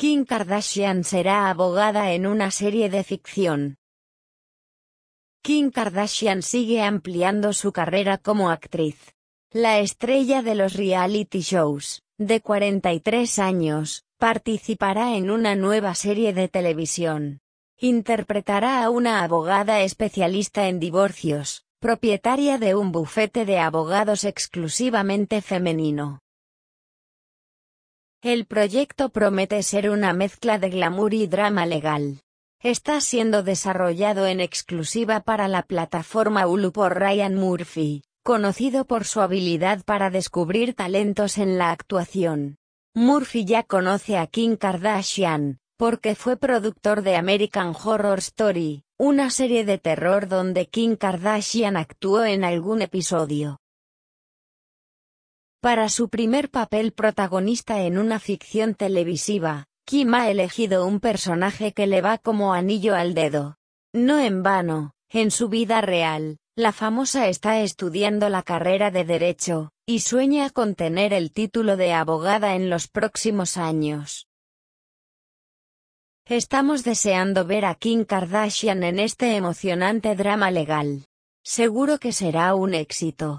Kim Kardashian será abogada en una serie de ficción. Kim Kardashian sigue ampliando su carrera como actriz. La estrella de los reality shows, de 43 años, participará en una nueva serie de televisión. Interpretará a una abogada especialista en divorcios, propietaria de un bufete de abogados exclusivamente femenino. El proyecto promete ser una mezcla de glamour y drama legal. Está siendo desarrollado en exclusiva para la plataforma Hulu por Ryan Murphy, conocido por su habilidad para descubrir talentos en la actuación. Murphy ya conoce a Kim Kardashian, porque fue productor de American Horror Story, una serie de terror donde Kim Kardashian actuó en algún episodio. Para su primer papel protagonista en una ficción televisiva, Kim ha elegido un personaje que le va como anillo al dedo. No en vano, en su vida real, la famosa está estudiando la carrera de Derecho, y sueña con tener el título de abogada en los próximos años. Estamos deseando ver a Kim Kardashian en este emocionante drama legal. Seguro que será un éxito.